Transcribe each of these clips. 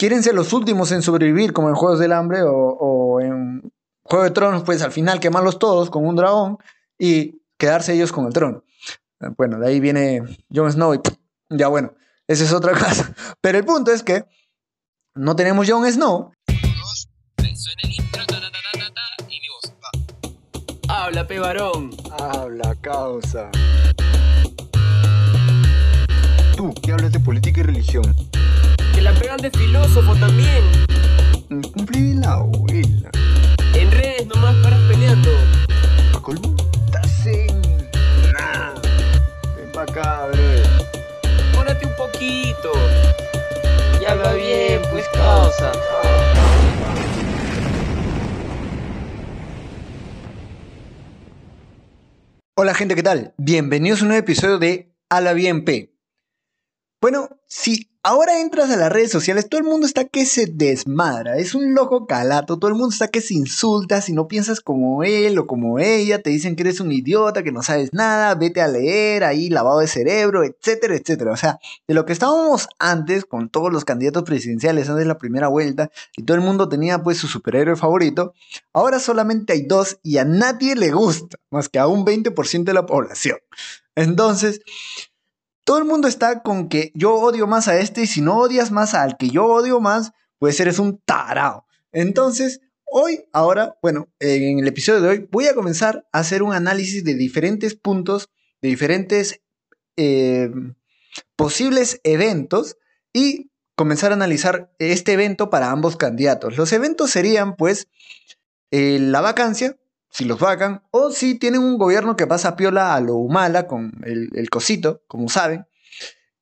quieren ser los últimos en sobrevivir, como en Juegos del Hambre o, o en Juego de Tronos, pues al final quemarlos todos con un dragón y quedarse ellos con el trono. Bueno, de ahí viene Jon Snow y ya bueno, esa es otra cosa. Pero el punto es que no tenemos Jon Snow. Habla, pe varón. Habla, causa. Tú, que hablas de política y religión. La pegan de filósofo también. Cumplí la abuela. En redes nomás paras peleando. ¿A colmo? Estás en... Nah. Ven pa' acá, bro. Pórate un poquito. Ya va bien, pues causa. Hola gente, ¿qué tal? Bienvenidos a un nuevo episodio de A la Bien P. Bueno, si ahora entras a las redes sociales, todo el mundo está que se desmadra, es un loco calato, todo el mundo está que se insulta, si no piensas como él o como ella, te dicen que eres un idiota, que no sabes nada, vete a leer, ahí lavado de cerebro, etcétera, etcétera. O sea, de lo que estábamos antes con todos los candidatos presidenciales antes de la primera vuelta y todo el mundo tenía pues su superhéroe favorito, ahora solamente hay dos y a nadie le gusta, más que a un 20% de la población. Entonces, todo el mundo está con que yo odio más a este y si no odias más al que yo odio más, pues eres un tarao. Entonces, hoy, ahora, bueno, en el episodio de hoy voy a comenzar a hacer un análisis de diferentes puntos, de diferentes eh, posibles eventos y comenzar a analizar este evento para ambos candidatos. Los eventos serían, pues, eh, la vacancia, si los vacan, o si tienen un gobierno que pasa piola a lo humala con el, el cosito, como saben,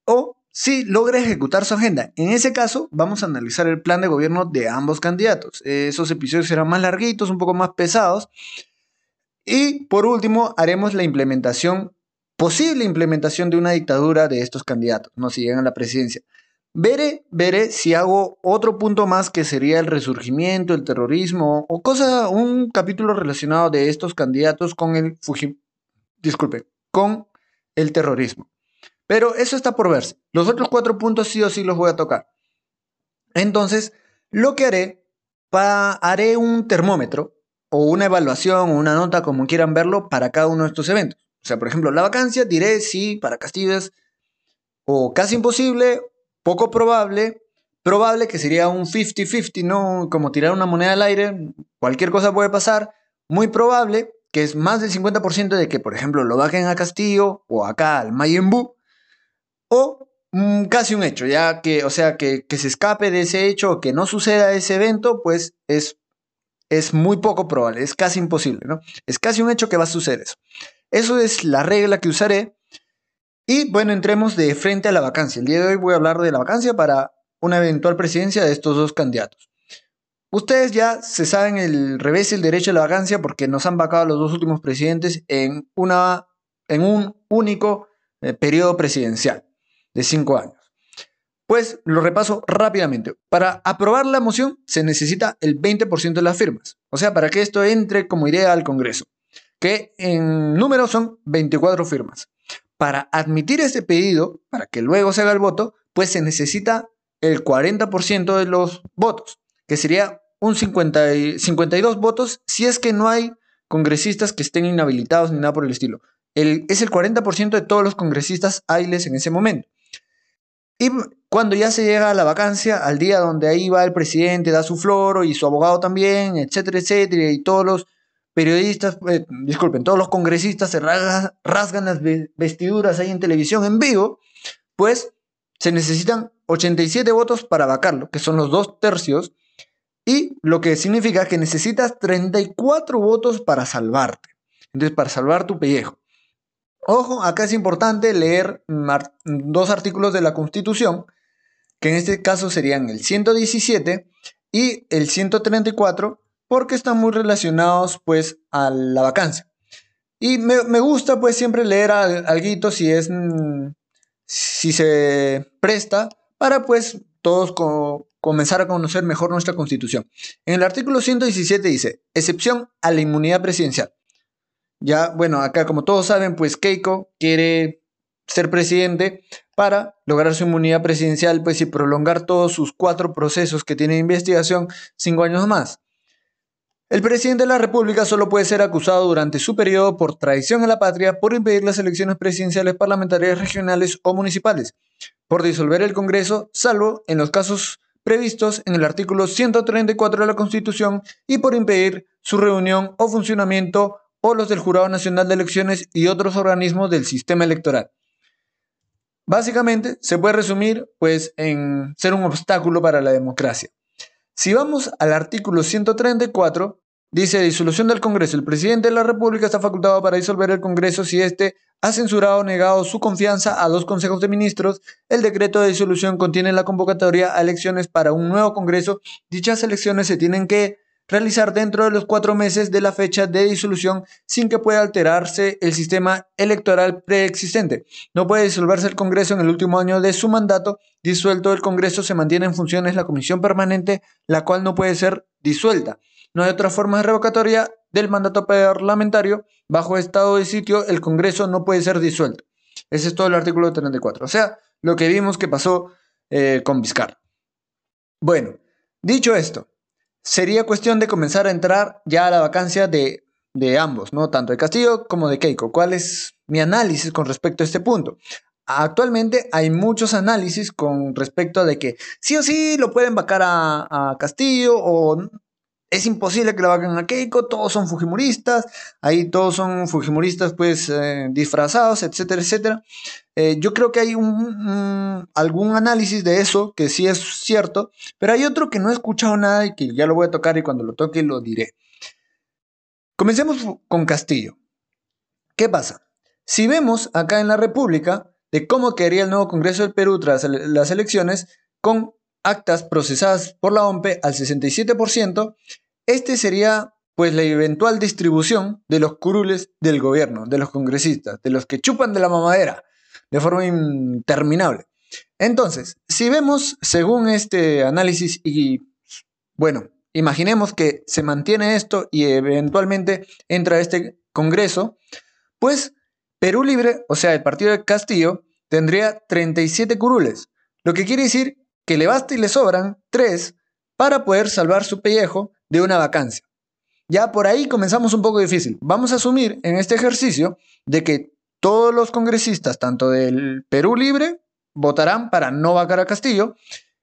o si logra ejecutar su agenda. En ese caso, vamos a analizar el plan de gobierno de ambos candidatos. Esos episodios serán más larguitos, un poco más pesados. Y por último, haremos la implementación, posible implementación de una dictadura de estos candidatos, no si llegan a la presidencia. Veré, veré si hago otro punto más que sería el resurgimiento, el terrorismo o cosa, un capítulo relacionado de estos candidatos con el Fujim, disculpe, con el terrorismo. Pero eso está por verse. Los otros cuatro puntos sí o sí los voy a tocar. Entonces, lo que haré, haré un termómetro o una evaluación o una nota, como quieran verlo, para cada uno de estos eventos. O sea, por ejemplo, la vacancia diré si para Castillo es o casi imposible poco probable, probable que sería un 50-50, ¿no? Como tirar una moneda al aire, cualquier cosa puede pasar, muy probable que es más del 50% de que, por ejemplo, lo bajen a Castillo o acá al Mayembu, o mm, casi un hecho, ya que, o sea, que, que, se escape de ese hecho o que no suceda ese evento, pues es, es muy poco probable, es casi imposible, ¿no? Es casi un hecho que va a suceder eso. Eso es la regla que usaré y bueno, entremos de frente a la vacancia. El día de hoy voy a hablar de la vacancia para una eventual presidencia de estos dos candidatos. Ustedes ya se saben el revés y el derecho de la vacancia porque nos han vacado los dos últimos presidentes en, una, en un único eh, periodo presidencial de cinco años. Pues lo repaso rápidamente. Para aprobar la moción se necesita el 20% de las firmas. O sea, para que esto entre como idea al Congreso, que en número son 24 firmas. Para admitir este pedido, para que luego se haga el voto, pues se necesita el 40% de los votos, que sería un 50 y 52 votos si es que no hay congresistas que estén inhabilitados ni nada por el estilo. El, es el 40% de todos los congresistas hábiles en ese momento. Y cuando ya se llega a la vacancia, al día donde ahí va el presidente, da su floro y su abogado también, etcétera, etcétera, y todos los periodistas, eh, disculpen, todos los congresistas se rasgan, rasgan las vestiduras ahí en televisión en vivo, pues se necesitan 87 votos para vacarlo, que son los dos tercios, y lo que significa que necesitas 34 votos para salvarte. Entonces, para salvar tu pellejo. Ojo, acá es importante leer dos artículos de la Constitución, que en este caso serían el 117 y el 134, porque están muy relacionados pues a la vacancia. Y me, me gusta pues siempre leer algo si es, mm, si se presta para pues todos comenzar a conocer mejor nuestra constitución. En el artículo 117 dice, excepción a la inmunidad presidencial. Ya, bueno, acá como todos saben, pues Keiko quiere ser presidente para lograr su inmunidad presidencial pues, y prolongar todos sus cuatro procesos que tiene investigación cinco años más. El presidente de la República solo puede ser acusado durante su periodo por traición a la patria, por impedir las elecciones presidenciales, parlamentarias, regionales o municipales, por disolver el Congreso, salvo en los casos previstos en el artículo 134 de la Constitución, y por impedir su reunión o funcionamiento o los del Jurado Nacional de Elecciones y otros organismos del sistema electoral. Básicamente, se puede resumir pues en ser un obstáculo para la democracia. Si vamos al artículo 134, dice disolución del Congreso. El presidente de la República está facultado para disolver el Congreso si éste ha censurado o negado su confianza a dos consejos de ministros. El decreto de disolución contiene la convocatoria a elecciones para un nuevo Congreso. Dichas elecciones se tienen que realizar dentro de los cuatro meses de la fecha de disolución sin que pueda alterarse el sistema electoral preexistente. No puede disolverse el Congreso en el último año de su mandato. Disuelto el Congreso se mantiene en funciones la comisión permanente, la cual no puede ser disuelta. No hay otra forma de revocatoria del mandato parlamentario. Bajo estado de sitio, el Congreso no puede ser disuelto. Ese es todo el artículo 34. O sea, lo que vimos que pasó eh, con Vizcarra. Bueno, dicho esto, sería cuestión de comenzar a entrar ya a la vacancia de, de ambos, ¿no? Tanto de Castillo como de Keiko. ¿Cuál es mi análisis con respecto a este punto? Actualmente hay muchos análisis con respecto a de que sí o sí lo pueden vacar a, a Castillo o es imposible que lo hagan a Keiko, todos son fujimoristas, ahí todos son fujimoristas pues eh, disfrazados, etcétera, etcétera. Eh, yo creo que hay un, algún análisis de eso que sí es cierto, pero hay otro que no he escuchado nada y que ya lo voy a tocar y cuando lo toque lo diré. Comencemos con Castillo. ¿Qué pasa? Si vemos acá en la República de cómo quedaría el nuevo Congreso del Perú tras las elecciones, con actas procesadas por la OMPE al 67%, este sería pues la eventual distribución de los curules del gobierno, de los congresistas, de los que chupan de la mamadera de forma interminable. Entonces, si vemos según este análisis y bueno, imaginemos que se mantiene esto y eventualmente entra este Congreso, pues Perú Libre, o sea, el partido de Castillo, tendría 37 curules, lo que quiere decir que le basta y le sobran tres para poder salvar su pellejo de una vacancia. Ya por ahí comenzamos un poco difícil. Vamos a asumir en este ejercicio de que todos los congresistas, tanto del Perú Libre, votarán para no vacar a Castillo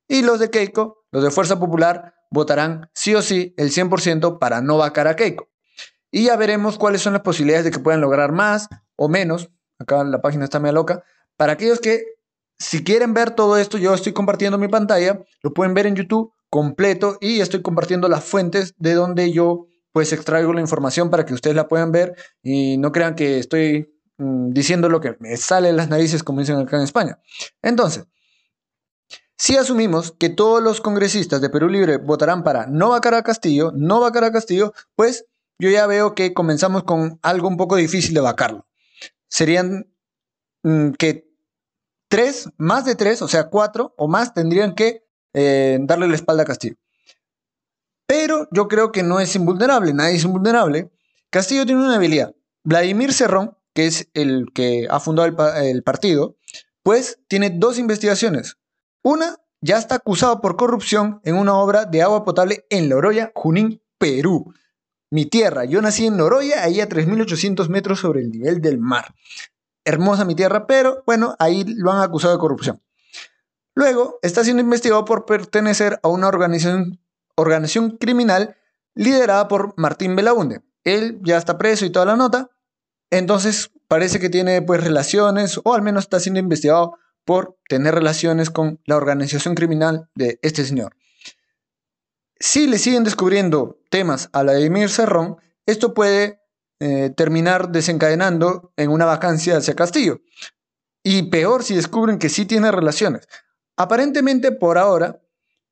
y los de Keiko, los de Fuerza Popular, votarán sí o sí el 100% para no vacar a Keiko. Y ya veremos cuáles son las posibilidades de que puedan lograr más o menos. Acá la página está media loca. Para aquellos que si quieren ver todo esto, yo estoy compartiendo mi pantalla, lo pueden ver en YouTube completo y estoy compartiendo las fuentes de donde yo pues extraigo la información para que ustedes la puedan ver y no crean que estoy mm, diciendo lo que me sale de las narices como dicen acá en España. Entonces, si asumimos que todos los congresistas de Perú Libre votarán para no vacar a Castillo, no vacar a Castillo, pues yo ya veo que comenzamos con algo un poco difícil de vacarlo. Serían mm, que tres, más de tres, o sea, cuatro o más tendrían que eh, darle la espalda a Castillo. Pero yo creo que no es invulnerable, nadie es invulnerable. Castillo tiene una habilidad. Vladimir Cerrón, que es el que ha fundado el, partido, pues tiene dos investigaciones. Una, ya está acusado por corrupción en una obra de agua potable en Loroya, Junín, Perú. Mi tierra, yo nací en Loroya, ahí a 3.800 metros sobre el nivel del mar hermosa mi tierra, pero bueno, ahí lo han acusado de corrupción. Luego, está siendo investigado por pertenecer a una organización, organización criminal liderada por Martín Belaunde. Él ya está preso y toda la nota, entonces parece que tiene pues relaciones, o al menos está siendo investigado por tener relaciones con la organización criminal de este señor. Si le siguen descubriendo temas a Vladimir Cerrón, esto puede eh, terminar desencadenando en una vacancia hacia Castillo. Y peor si descubren que sí tiene relaciones. Aparentemente por ahora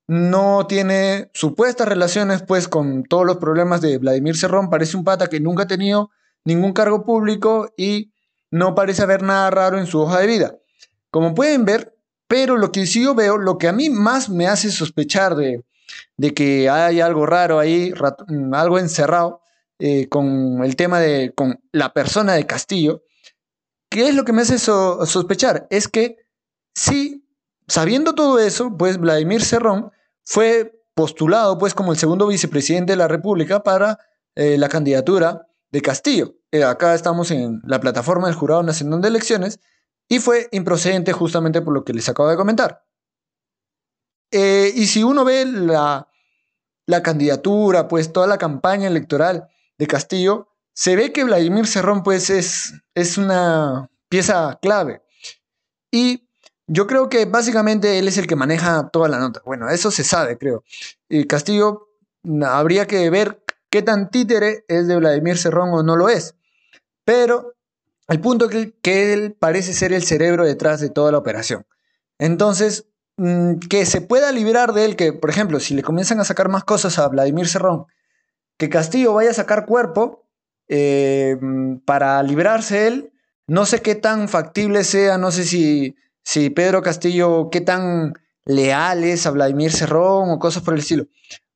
no tiene supuestas relaciones pues con todos los problemas de Vladimir Cerrón. Parece un pata que nunca ha tenido ningún cargo público y no parece haber nada raro en su hoja de vida. Como pueden ver, pero lo que sí yo veo, lo que a mí más me hace sospechar de, de que hay algo raro ahí, algo encerrado, eh, con el tema de con la persona de Castillo, ¿qué es lo que me hace so- sospechar? Es que sí, sabiendo todo eso, pues Vladimir Cerrón fue postulado pues como el segundo vicepresidente de la República para eh, la candidatura de Castillo. Eh, acá estamos en la plataforma del Jurado Nacional de Elecciones y fue improcedente justamente por lo que les acabo de comentar. Eh, y si uno ve la, la candidatura, pues toda la campaña electoral de Castillo, se ve que Vladimir Cerrón pues es, es una pieza clave. Y yo creo que básicamente él es el que maneja toda la nota. Bueno, eso se sabe, creo. Y Castillo habría que ver qué tan títere es de Vladimir Cerrón o no lo es. Pero el punto es que, él parece ser el cerebro detrás de toda la operación. Entonces, mm, que se pueda liberar de él, que por ejemplo, si le comienzan a sacar más cosas a Vladimir Cerrón, que Castillo vaya a sacar cuerpo eh, para librarse él, no sé qué tan factible sea, no sé si, si Pedro Castillo, qué tan leal es a Vladimir Cerrón o cosas por el estilo.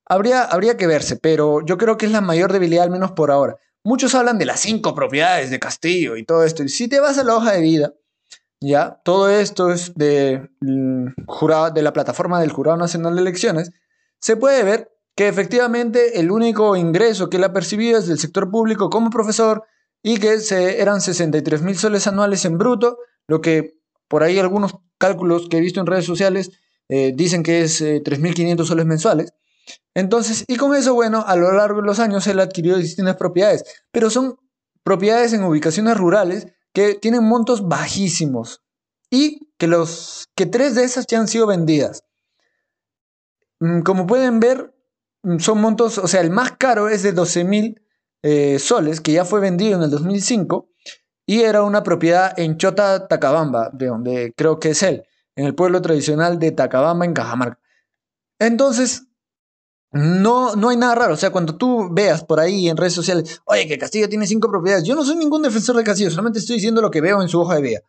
Habría, habría que verse, pero yo creo que es la mayor debilidad, al menos por ahora. Muchos hablan de las cinco propiedades de Castillo y todo esto. Y si te vas a la hoja de vida, ya, todo esto es de, mm, jurado, de la plataforma del Jurado Nacional de Elecciones, se puede ver que efectivamente el único ingreso que él ha percibido es del sector público como profesor y que se, eran 63 mil soles anuales en bruto, lo que por ahí algunos cálculos que he visto en redes sociales eh, dicen que es eh, 3.500 soles mensuales. Entonces, y con eso, bueno, a lo largo de los años él adquirió distintas propiedades, pero son propiedades en ubicaciones rurales que tienen montos bajísimos y que, los, que tres de esas ya han sido vendidas. Mm, Como pueden ver, mm, son montos, o sea, el más caro es de 12 mil eh, soles, que ya fue vendido en el 2005, y era una propiedad en Chota, Tacabamba, de donde creo que es él, en el pueblo tradicional de Tacabamba, en Cajamarca. Entonces, no, no hay nada raro. O sea, cuando tú veas por ahí en redes sociales, oye, que Castillo tiene cinco propiedades, yo no soy ningún defensor de Castillo, solamente estoy diciendo lo que veo en su hoja de vida.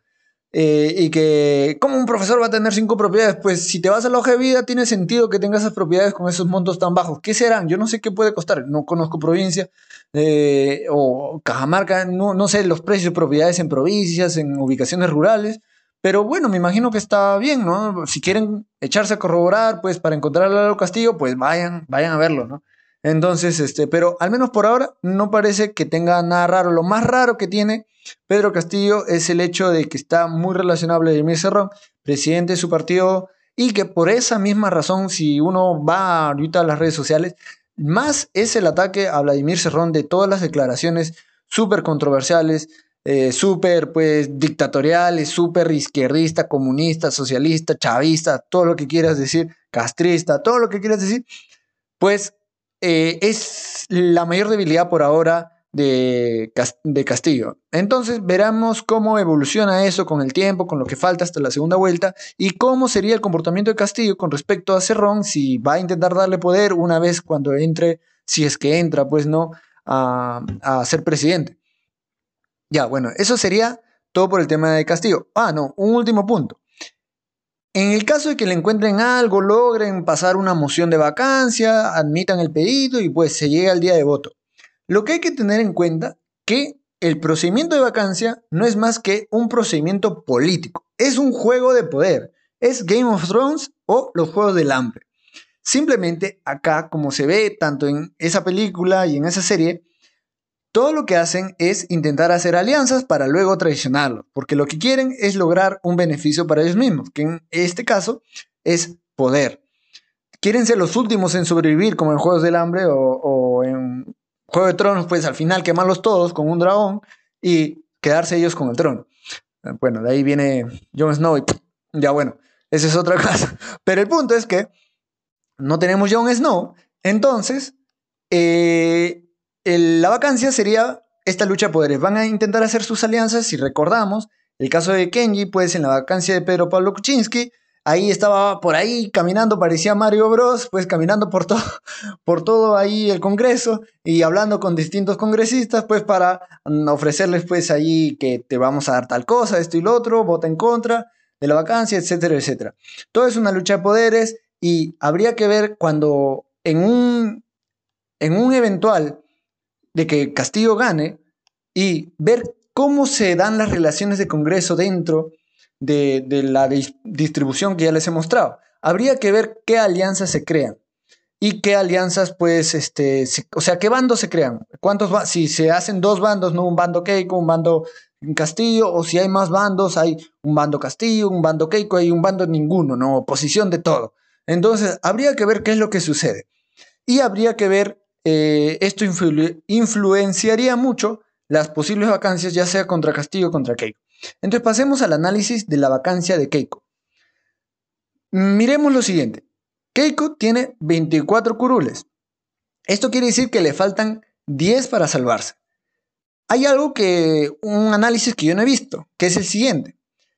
Eh, y que, ¿cómo un profesor va a tener cinco propiedades? Pues si te vas a la hoja de vida, tiene sentido que tengas esas propiedades con esos montos tan bajos. ¿Qué serán? Yo no sé qué puede costar. No conozco provincia eh, o Cajamarca, no sé los precios de propiedades en provincias, en ubicaciones rurales. Pero bueno, me imagino que está bien, ¿no? Si quieren echarse a corroborar, pues para encontrar a Lalo Castillo, pues vayan, vayan a verlo, ¿no? Entonces, este, pero al menos por ahora no parece que tenga nada raro. Lo más raro que tiene Pedro Castillo es el hecho de que está muy relacionado a Vladimir Cerrón, presidente de su partido, y que por esa misma razón, si uno va ahorita a las redes sociales, más es el ataque a Vladimir Cerrón de todas las declaraciones súper controversiales, eh, súper pues dictatoriales, súper izquierdista, comunista, socialista, chavista, todo lo que quieras decir, castrista, todo lo que quieras decir, pues eh, es la mayor debilidad por ahora de, de Castillo. Entonces veremos cómo evoluciona eso con el tiempo, con lo que falta hasta la segunda vuelta y cómo sería el comportamiento de Castillo con respecto a Cerrón si va a intentar darle poder una vez cuando entre, si es que entra, pues no, a, a ser presidente. Ya, bueno, eso sería todo por el tema de Castillo. Ah, no, un último punto. En el caso de que le encuentren algo, logren pasar una moción de vacancia, admitan el pedido y pues se llegue al día de voto. Lo que hay que tener en cuenta que el procedimiento de vacancia no es más que un procedimiento político, es un juego de poder, es Game of Thrones o los Juegos del Hambre. Simplemente acá, como se ve tanto en esa película y en esa serie, todo lo que hacen es intentar hacer alianzas para luego traicionarlo, porque lo que quieren es lograr un beneficio para ellos mismos, que en este caso es poder. Quieren ser los últimos en sobrevivir, como en Juegos del Hambre o, en Juego de Tronos, pues al final quemarlos todos con un dragón y quedarse ellos con el trono. Eh, Bueno, de ahí viene Jon Snow y ya bueno, esa es otra cosa. Pero el punto es que no tenemos Jon Snow, entonces eh, la vacancia sería esta lucha de poderes. Van a intentar hacer sus alianzas, si recordamos, el caso de Kenji, pues en la vacancia de Pedro Pablo Kuczynski, ahí estaba por ahí caminando, parecía Mario Bros, pues caminando por todo, por todo ahí el Congreso y hablando con distintos congresistas, pues para mm, ofrecerles pues ahí que te vamos a dar tal cosa, esto y lo otro, vota en contra de la vacancia, etcétera, etcétera. Todo es una lucha de poderes y habría que ver cuando en un, en un eventual de que Castillo gane y ver cómo se dan las relaciones de Congreso dentro de, de la dis- distribución que ya les he mostrado. Habría que ver qué alianzas se crean y qué alianzas, pues, este, se- o sea, qué bandos se crean. ¿Cuántos si se hacen dos bandos, no un bando Keiko, un bando Castillo, o si hay más bandos, hay un bando Castillo, un bando Keiko, hay un bando ninguno, no, oposición de todo. Entonces, habría que ver qué es lo que sucede. Y habría que ver, eh, esto influ- influenciaría mucho las posibles vacancias, ya sea contra Castillo o contra Keiko. Entonces, pasemos al análisis de la vacancia de Keiko. Miremos lo siguiente. Keiko tiene 24 curules. Esto quiere decir que le faltan 10 para salvarse. Hay algo que, un análisis que yo no he visto, que es el siguiente.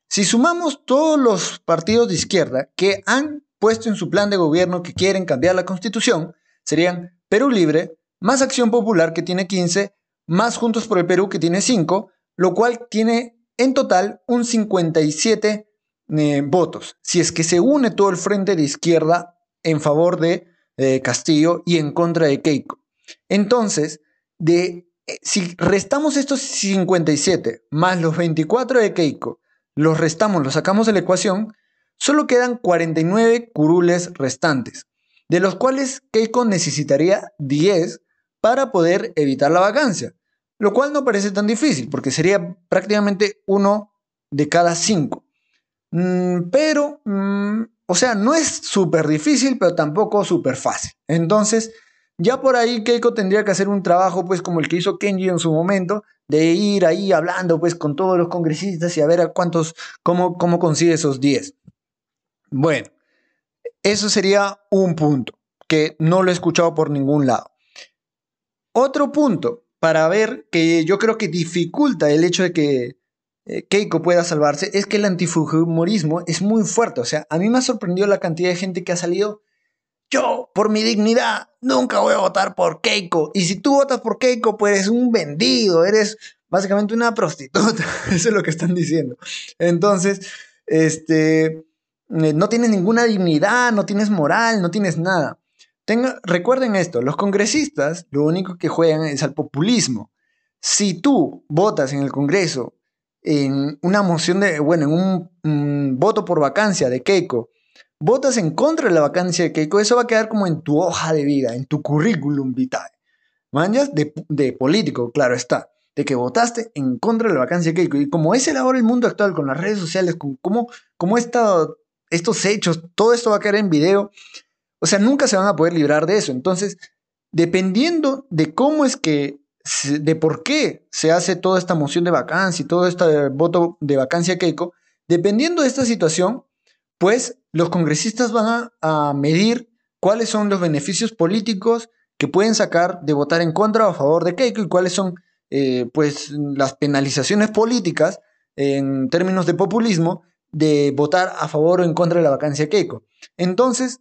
Si sumamos todos los partidos de izquierda que han puesto en su plan de gobierno que quieren cambiar la constitución, serían Perú Libre, más Acción Popular que tiene 15, más Juntos por el Perú que tiene 5, lo cual tiene en total un 57 eh, votos. Si es que se une todo el frente de izquierda en favor de eh, Castillo y en contra de Keiko. Entonces, de, eh, si restamos estos 57 más los 24 de Keiko, los restamos, los sacamos de la ecuación, solo quedan 49 curules restantes, de los cuales Keiko necesitaría 10 para poder evitar la vacancia, lo cual no parece tan difícil, porque sería prácticamente uno de cada cinco. Mm, pero, mm, o sea, no es súper difícil, pero tampoco súper fácil. Entonces, ya por ahí Keiko tendría que hacer un trabajo, pues, como el que hizo Kenji en su momento, de ir ahí hablando, pues, con todos los congresistas y a ver a cuántos, cómo, cómo consigue esos 10. Bueno, eso sería un punto que no lo he escuchado por ningún lado. Otro punto para ver que yo creo que dificulta el hecho de que eh, Keiko pueda salvarse es que el antifujimorismo es muy fuerte. O sea, a mí me ha sorprendido la cantidad de gente que ha salido. Yo, por mi dignidad, nunca voy a votar por Keiko. Y si tú votas por Keiko, pues eres un vendido, eres básicamente una prostituta. Eso es lo que están diciendo. Entonces, este, no tienes ninguna dignidad, no tienes moral, no tienes nada. Recuerden esto, los congresistas lo único que juegan es al populismo. Si tú votas en el Congreso en una moción de, bueno, en un, voto por vacancia de Keiko, votas en contra de la vacancia de Keiko, eso va a quedar como en tu hoja de vida, en tu currículum vitae. Manjas de, de político, claro está, de que votaste en contra de la vacancia de Keiko. Y como es el ahora el mundo actual, con las redes sociales, con cómo, cómo estos hechos, todo esto va a quedar en video, o sea, nunca se van a poder librar de eso. Entonces, dependiendo de cómo es que, de por qué se hace toda esta moción de vacancia y todo este voto de vacancia Keiko, dependiendo de esta situación, pues los congresistas van a, a medir cuáles son los beneficios políticos que pueden sacar de votar en contra o a favor de Keiko y cuáles son eh, pues las penalizaciones políticas en términos de populismo de votar a favor o en contra de la vacancia Keiko. Entonces,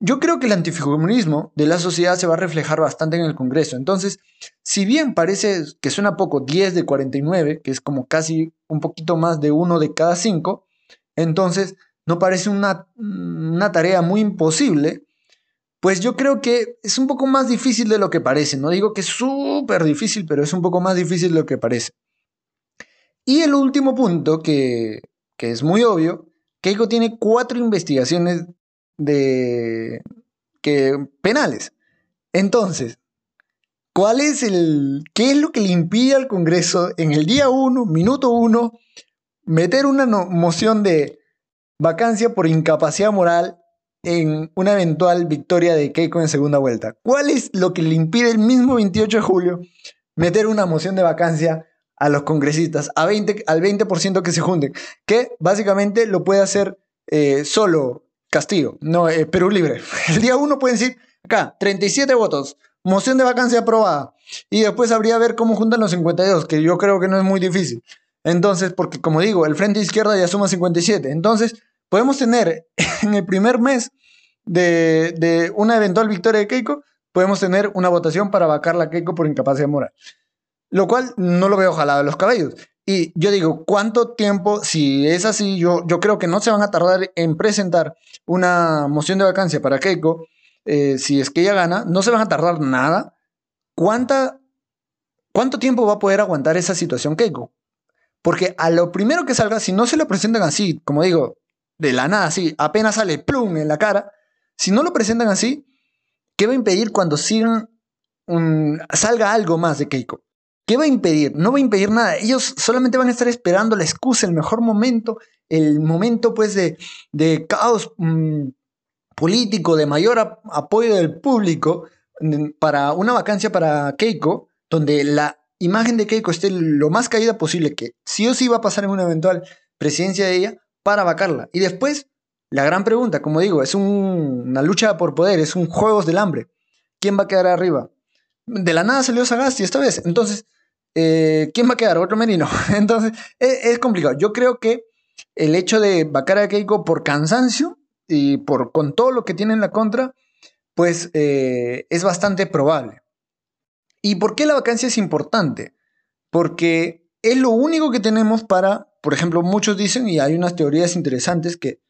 yo creo que el antifujimorismo de la sociedad se va a reflejar bastante en el Congreso. Entonces, si bien parece que suena poco 10 de 49, que es como casi un poquito más de uno de cada cinco, entonces no parece una, una tarea muy imposible, pues yo creo que es un poco más difícil de lo que parece. No digo que es súper difícil, pero es un poco más difícil de lo que parece. Y el último punto, que, que es muy obvio, Keiko tiene cuatro investigaciones de que penales. Entonces, ¿cuál es el qué es lo que le impide al Congreso en el día 1, minuto 1, meter una moción de vacancia por incapacidad moral en una eventual victoria de Keiko en segunda vuelta? ¿Cuál es lo que le impide el mismo 28 de julio meter una moción de vacancia a los congresistas a 20, al 20% que se junten? Que básicamente lo puede hacer eh, solo Castillo, no, eh, Perú Libre. El día 1 pueden decir, acá, 37 votos, moción de vacancia aprobada. Y después habría a ver cómo juntan los 52, que yo creo que no es muy difícil. Entonces, porque como digo, el frente izquierda ya suma 57. Entonces, podemos tener en el primer mes de, de una eventual victoria de Keiko, podemos tener una votación para vacar la Keiko por incapacidad moral. Lo cual no lo veo jalado de los cabellos. Y yo digo, ¿cuánto tiempo? Si es así, yo, yo creo que no se van a tardar en presentar una moción de vacancia para Keiko. Eh, si es que ella gana, no se van a tardar nada. ¿Cuánta, ¿Cuánto tiempo va a poder aguantar esa situación Keiko? Porque a lo primero que salga, si no se lo presentan así, como digo, de la nada, así, apenas sale plum en la cara, si no lo presentan así, ¿qué va a impedir cuando sigan salga algo más de Keiko? ¿Qué va a impedir? No va a impedir nada. Ellos solamente van a estar esperando la excusa, el mejor momento, el momento pues de, de caos mm, político, de mayor ap- apoyo del público mm, para una vacancia para Keiko, donde la imagen de Keiko esté lo más caída posible, que sí o sí va a pasar en una eventual presidencia de ella, para vacarla. Y después, la gran pregunta, como digo, es un- una lucha por poder, es un juegos del hambre. ¿Quién va a quedar arriba? De la nada salió Sagasti esta vez. Entonces, eh, ¿quién va a quedar? Otro Merino. Entonces, es, es complicado. Yo creo que el hecho de vacar a Keiko por cansancio y por con todo lo que tiene en la contra, pues eh, es bastante probable. ¿Y por qué la vacancia es importante? Porque es lo único que tenemos para, por ejemplo, muchos dicen, y hay unas teorías interesantes que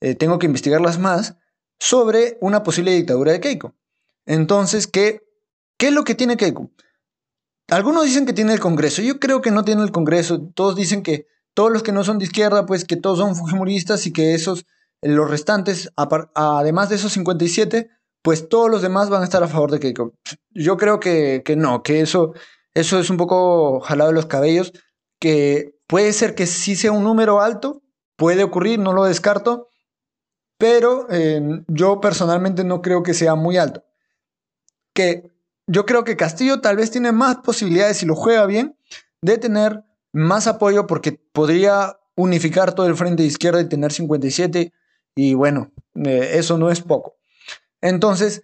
eh, tengo que investigarlas más, sobre una posible dictadura de Keiko. Entonces, ¿qué, ¿qué es lo que tiene Keiko? Algunos dicen que tiene el Congreso. Yo creo que no tiene el Congreso. Todos dicen que todos los que no son de izquierda, pues que todos son fujimoristas y que esos, eh, los restantes, además de esos 57, pues todos los demás van a estar a favor de Keiko. Yo creo que, que no, que eso, eso es un poco jalado de los cabellos, que puede ser que sí sea un número alto, puede ocurrir, no lo descarto, pero eh, yo personalmente no creo que sea muy alto. Que yo creo que Castillo tal vez tiene más posibilidades, si lo juega bien, de tener más apoyo porque podría unificar todo el frente de izquierda y tener 57 y bueno, eh, eso no es poco. Entonces,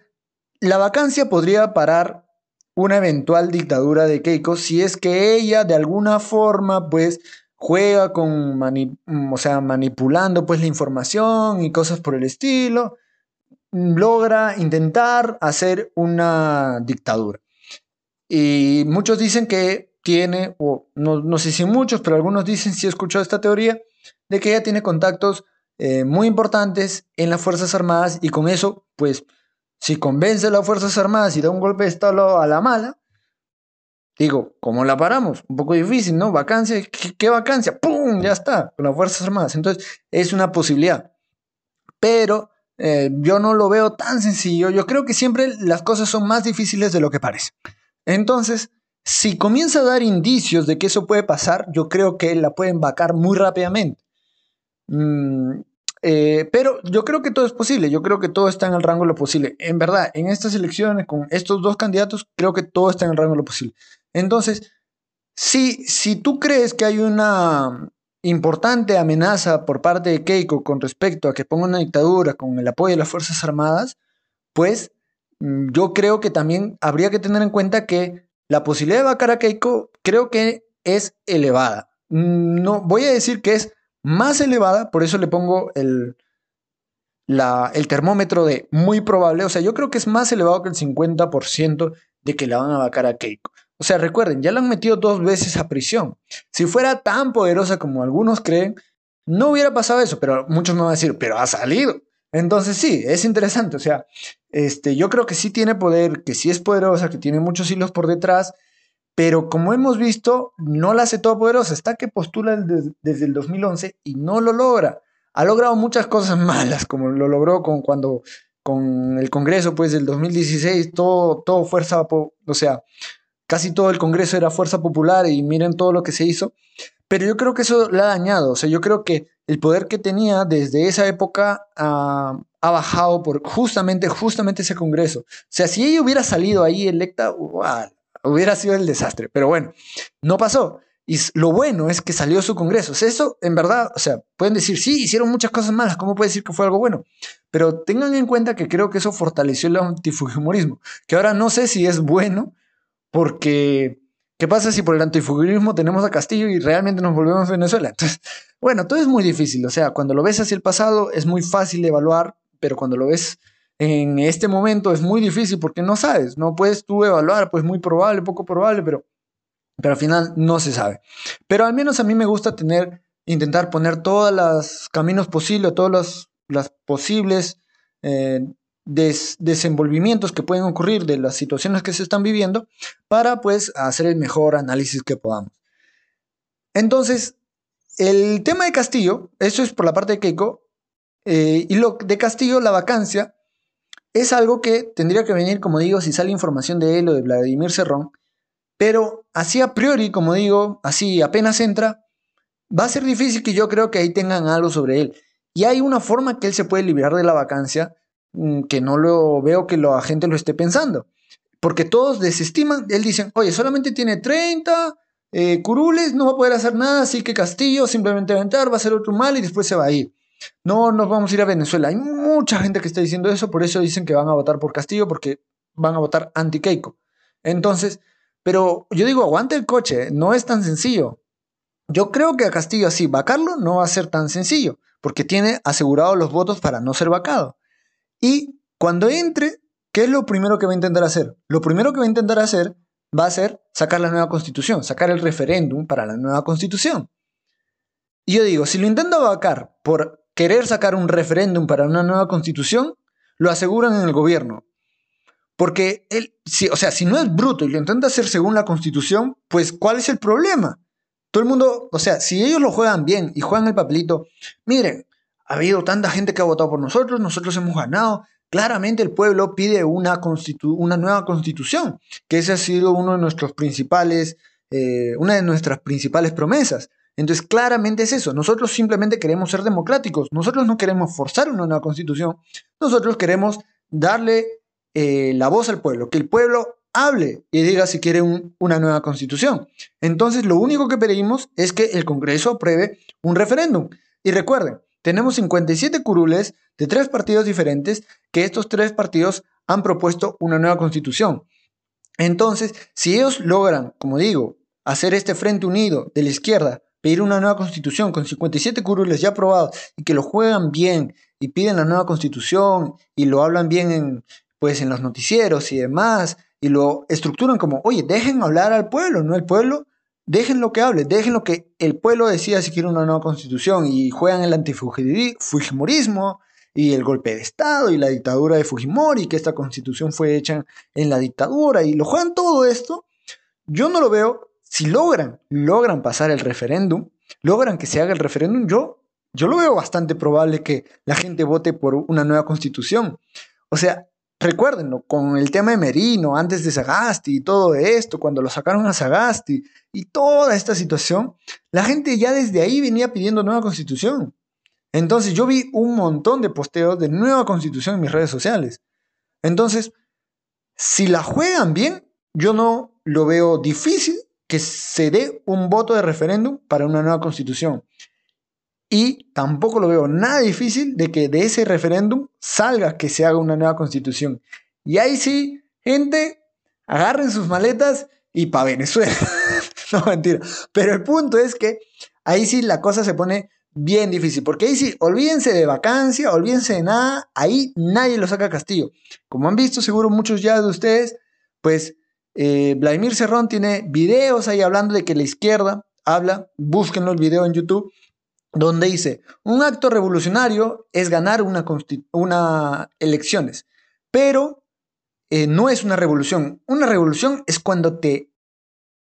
la vacancia podría parar una eventual dictadura de Keiko si es que ella de alguna forma pues juega con mani- o sea, manipulando pues la información y cosas por el estilo, logra intentar hacer una dictadura. Y muchos dicen que tiene, o no, no sé si muchos, pero algunos dicen, si he escuchado esta teoría, de que ella tiene contactos eh, muy importantes en las Fuerzas Armadas y con eso, pues, si convence a las Fuerzas Armadas y da un golpe de Estado a la mala, digo, ¿cómo la paramos? Un poco difícil, ¿no? Vacancia, ¿qué, qué vacancia? ¡Pum! Ya está, con las Fuerzas Armadas. Entonces, es una posibilidad. Pero eh, yo no lo veo tan sencillo. Yo creo que siempre las cosas son más difíciles de lo que parece. Entonces, si comienza a dar indicios de que eso puede pasar, yo creo que la pueden vacar muy rápidamente. Mm, eh, pero yo creo que todo es posible, yo creo que todo está en el rango de lo posible. En verdad, en estas elecciones, con estos dos candidatos, creo que todo está en el rango de lo posible. Entonces, si, si tú crees que hay una importante amenaza por parte de Keiko con respecto a que ponga una dictadura con el apoyo de las Fuerzas Armadas, pues mm, yo creo que también habría que tener en cuenta que la posibilidad de vacar a Keiko creo que es elevada. Mm, No voy a decir que es más elevada, por eso le pongo el, el termómetro de muy probable. O sea, yo creo que es más elevado que el 50% de que la van a vacar a Keiko. O sea, recuerden, ya la han metido dos veces a prisión. Si fuera tan poderosa como algunos creen, no hubiera pasado eso, pero muchos me van a decir, pero ha salido. Entonces sí, es interesante. O sea, este, yo creo que sí tiene poder, que sí es poderosa, que tiene muchos hilos por detrás, pero como hemos visto, no la hace todopoderosa. Está que postula des- desde el 2011 y no lo logra. Ha logrado muchas cosas malas, como lo logró con cuando con el Congreso, pues del 2016, todo, todo fuerza, o sea, casi todo el Congreso era fuerza popular y miren todo lo que se hizo. Pero yo creo que eso la ha dañado. O sea, yo creo que el poder que tenía desde esa época ah, ha bajado por justamente, justamente ese Congreso. O sea, si ella hubiera salido ahí electa, hubiera sido el desastre. Pero bueno, no pasó. Y lo bueno es que salió su Congreso. O sea, eso, en verdad, o sea, pueden decir, sí, hicieron muchas cosas malas. ¿Cómo puede decir que fue algo bueno? Pero tengan en cuenta que creo que eso fortaleció el antifujimorismo. Que ahora no sé si es bueno, porque ¿qué pasa si por el antifujimorismo tenemos a Castillo y realmente nos volvemos a Venezuela? Entonces, bueno, todo es muy difícil. O sea, cuando lo ves hacia el pasado es muy fácil evaluar, pero cuando lo ves en este momento es muy difícil porque no sabes, no puedes tú evaluar, pues muy probable, poco probable, pero, pero al final no se sabe. Pero al menos a mí me gusta tener, intentar poner todos los caminos posibles, todos los, las posibles eh, des- desenvolvimientos que pueden ocurrir de las situaciones que se están viviendo para pues hacer el mejor análisis que podamos. Entonces, el tema de Castillo, eso es por la parte de Keiko, eh, y lo de Castillo, la vacancia, es algo que tendría que venir, como digo, si sale información de él o de Vladimir Cerrón, pero así a priori, como digo, así apenas entra, va a ser difícil que yo creo que ahí tengan algo sobre él. Y hay una forma que él se puede liberar de la vacancia que no lo veo que la gente lo esté pensando. Porque todos desestiman, él dice, oye, solamente tiene 30 eh, curules, no va a poder hacer nada, así que Castillo simplemente va a entrar, va a hacer otro mal y después se va a ir. No nos vamos a ir a Venezuela. Hay mucha gente que está diciendo eso, por eso dicen que van a votar por Castillo, porque van a votar anti-Keiko. Entonces, pero yo digo, aguante el coche, no es tan sencillo. Yo creo que a Castillo así, vacarlo no va a ser tan sencillo, porque tiene asegurados los votos para no ser vacado. Y cuando entre, ¿qué es lo primero que va a intentar hacer? Lo primero que va a intentar hacer va a ser sacar la nueva constitución, sacar el referéndum para la nueva constitución. Y yo digo, si lo intenta vacar por querer sacar un referéndum para una nueva constitución, lo aseguran en el gobierno. Porque él, si, o sea, si no es bruto y lo intenta hacer según la constitución, pues ¿cuál es el problema? Todo el mundo, o sea, si ellos lo juegan bien y juegan el papelito, miren, ha habido tanta gente que ha votado por nosotros, nosotros hemos ganado. Claramente el pueblo pide una, una nueva constitución, que ese ha sido uno de nuestros principales, eh, una de nuestras principales promesas. Entonces, claramente es eso. Nosotros simplemente queremos ser democráticos. Nosotros no queremos forzar una nueva constitución. Nosotros queremos darle eh, la voz al pueblo, que el pueblo hable y diga si quiere una nueva constitución. Entonces, lo único que pedimos es que el Congreso apruebe un referéndum. Y recuerden, tenemos 57 curules de tres partidos diferentes que estos tres partidos han propuesto una nueva constitución. Entonces, si ellos logran, como digo, hacer este frente unido de la izquierda, pedir una nueva constitución con 57 curules ya aprobados y que lo juegan bien y piden la nueva constitución y lo hablan bien en, pues, en los noticieros y demás, y lo estructuran como, oye, dejen hablar al pueblo, no el pueblo, dejen lo que hable, dejen lo que el pueblo decida si quiere una nueva constitución y juegan el antifujimorismo y el golpe de Estado y la dictadura de Fujimori, que esta constitución fue hecha en la dictadura y lo juegan todo esto, yo no lo veo, si logran, logran pasar el referéndum, logran que se haga el referéndum, yo, yo lo veo bastante probable que la gente vote por una nueva constitución. O sea, Recuérdenlo, con el tema de Merino, antes de Sagasti y todo esto, cuando lo sacaron a Sagasti y toda esta situación, la gente ya desde ahí venía pidiendo nueva constitución. Entonces yo vi un montón de posteos de nueva constitución en mis redes sociales. Entonces, si la juegan bien, yo no lo veo difícil que se dé un voto de referéndum para una nueva constitución. Y tampoco lo veo nada difícil de que de ese referéndum salga que se haga una nueva constitución. Y ahí sí, gente, agarren sus maletas y para Venezuela. no, mentira. Pero el punto es que ahí sí la cosa se pone bien difícil. Porque ahí sí, olvídense de vacancia, olvídense de nada. Ahí nadie lo saca a Castillo. Como han visto seguro muchos ya de ustedes, pues eh, Vladimir Cerrón tiene videos ahí hablando de que la izquierda habla. Búsquenlo el video en YouTube donde dice, un acto revolucionario es ganar una, elecciones, pero eh, no es una revolución. Una revolución es cuando te,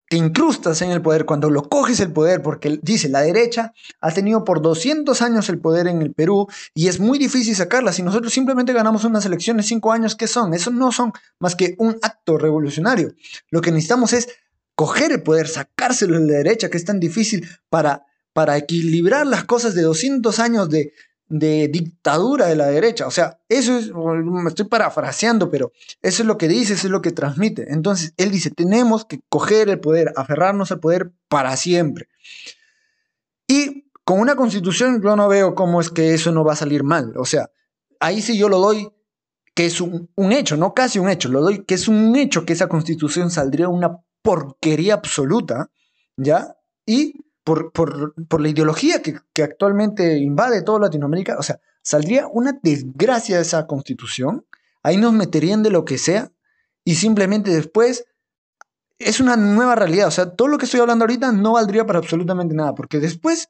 te incrustas en el poder, cuando lo coges el poder, porque dice, la derecha ha tenido por 200 años el poder en el Perú y es muy difícil sacarla. Si nosotros simplemente ganamos unas elecciones cinco años, ¿qué son? Eso no son más que un acto revolucionario. Lo que necesitamos es coger el poder, sacárselo de la derecha, que es tan difícil para para equilibrar las cosas de 200 años de, dictadura de la derecha. O sea, eso es, me estoy parafraseando, pero eso es lo que dice, eso es lo que transmite. Entonces, él dice, tenemos que coger el poder, aferrarnos al poder para siempre. Y con una constitución yo no veo cómo es que eso no va a salir mal. O sea, ahí sí yo lo doy que es un, un hecho, no casi un hecho, lo doy que es un hecho que esa constitución saldría una porquería absoluta, ¿ya? Y por, la ideología que, actualmente invade toda Latinoamérica, o sea, saldría una desgracia de esa constitución, ahí nos meterían de lo que sea y simplemente después es una nueva realidad, o sea, todo lo que estoy hablando ahorita no valdría para absolutamente nada, porque después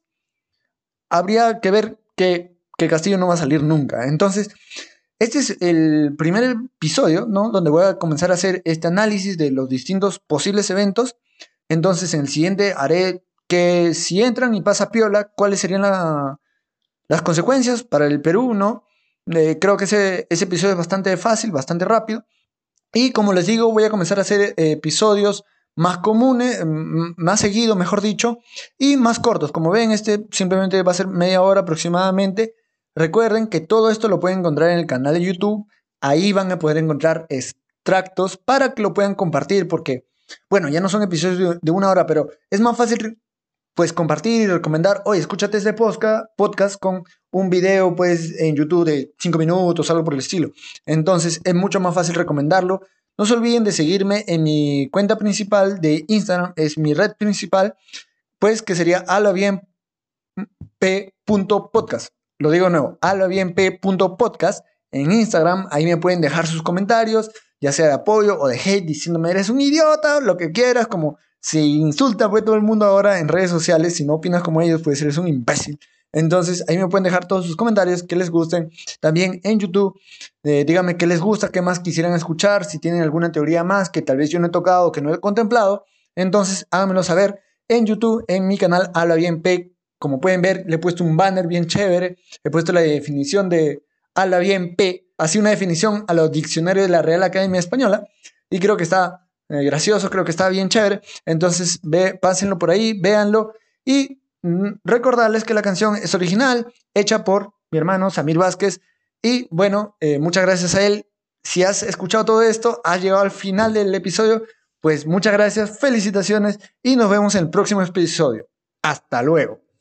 habría que ver que, que Castillo no va a salir nunca. Entonces, este es el primer episodio, ¿no? Donde voy a comenzar a hacer este análisis de los distintos posibles eventos. Entonces, en el siguiente haré que si entran y pasa piola, cuáles serían la- las consecuencias para el Perú, ¿no? Eh, creo que ese, ese episodio es bastante fácil, bastante rápido. Y como les digo, voy a comenzar a hacer eh, episodios más comunes, m- más seguidos, mejor dicho, y más cortos. Como ven, este simplemente va a ser media hora aproximadamente. Recuerden que todo esto lo pueden encontrar en el canal de YouTube. Ahí van a poder encontrar extractos para que lo puedan compartir, porque, bueno, ya no son episodios de una hora, pero es más fácil pues compartir y recomendar, oye, escúchate este podcast con un video pues en YouTube de 5 minutos, algo por el estilo. Entonces es mucho más fácil recomendarlo. No se olviden de seguirme en mi cuenta principal de Instagram, es mi red principal, pues que sería alabienp.podcast. Lo digo nuevo, alabienp.podcast en Instagram. Ahí me pueden dejar sus comentarios, ya sea de apoyo o de hate, diciéndome eres un idiota, lo que quieras, como se insulta pues todo el mundo ahora en redes sociales. Si no opinas como ellos, pues eres un imbécil. Entonces ahí me pueden dejar todos sus comentarios que les gusten. También en YouTube, eh, díganme qué les gusta, qué más quisieran escuchar, si tienen alguna teoría más que tal vez yo no he tocado, que no he contemplado. Entonces háganmelo saber en YouTube, en mi canal Habla Bien P. Como pueden ver, le he puesto un banner bien chévere. He puesto la definición de Habla Bien P. Así una definición a los diccionarios de la Real Academia Española. Y creo que está eh, gracioso, creo que está bien chévere. Entonces, ve, pásenlo por ahí, véanlo. Y mm, recordarles que la canción es original, hecha por mi hermano Samir Vázquez. Y bueno, eh, muchas gracias a él. Si has escuchado todo esto, has llegado al final del episodio, pues muchas gracias, felicitaciones y nos vemos en el próximo episodio. Hasta luego.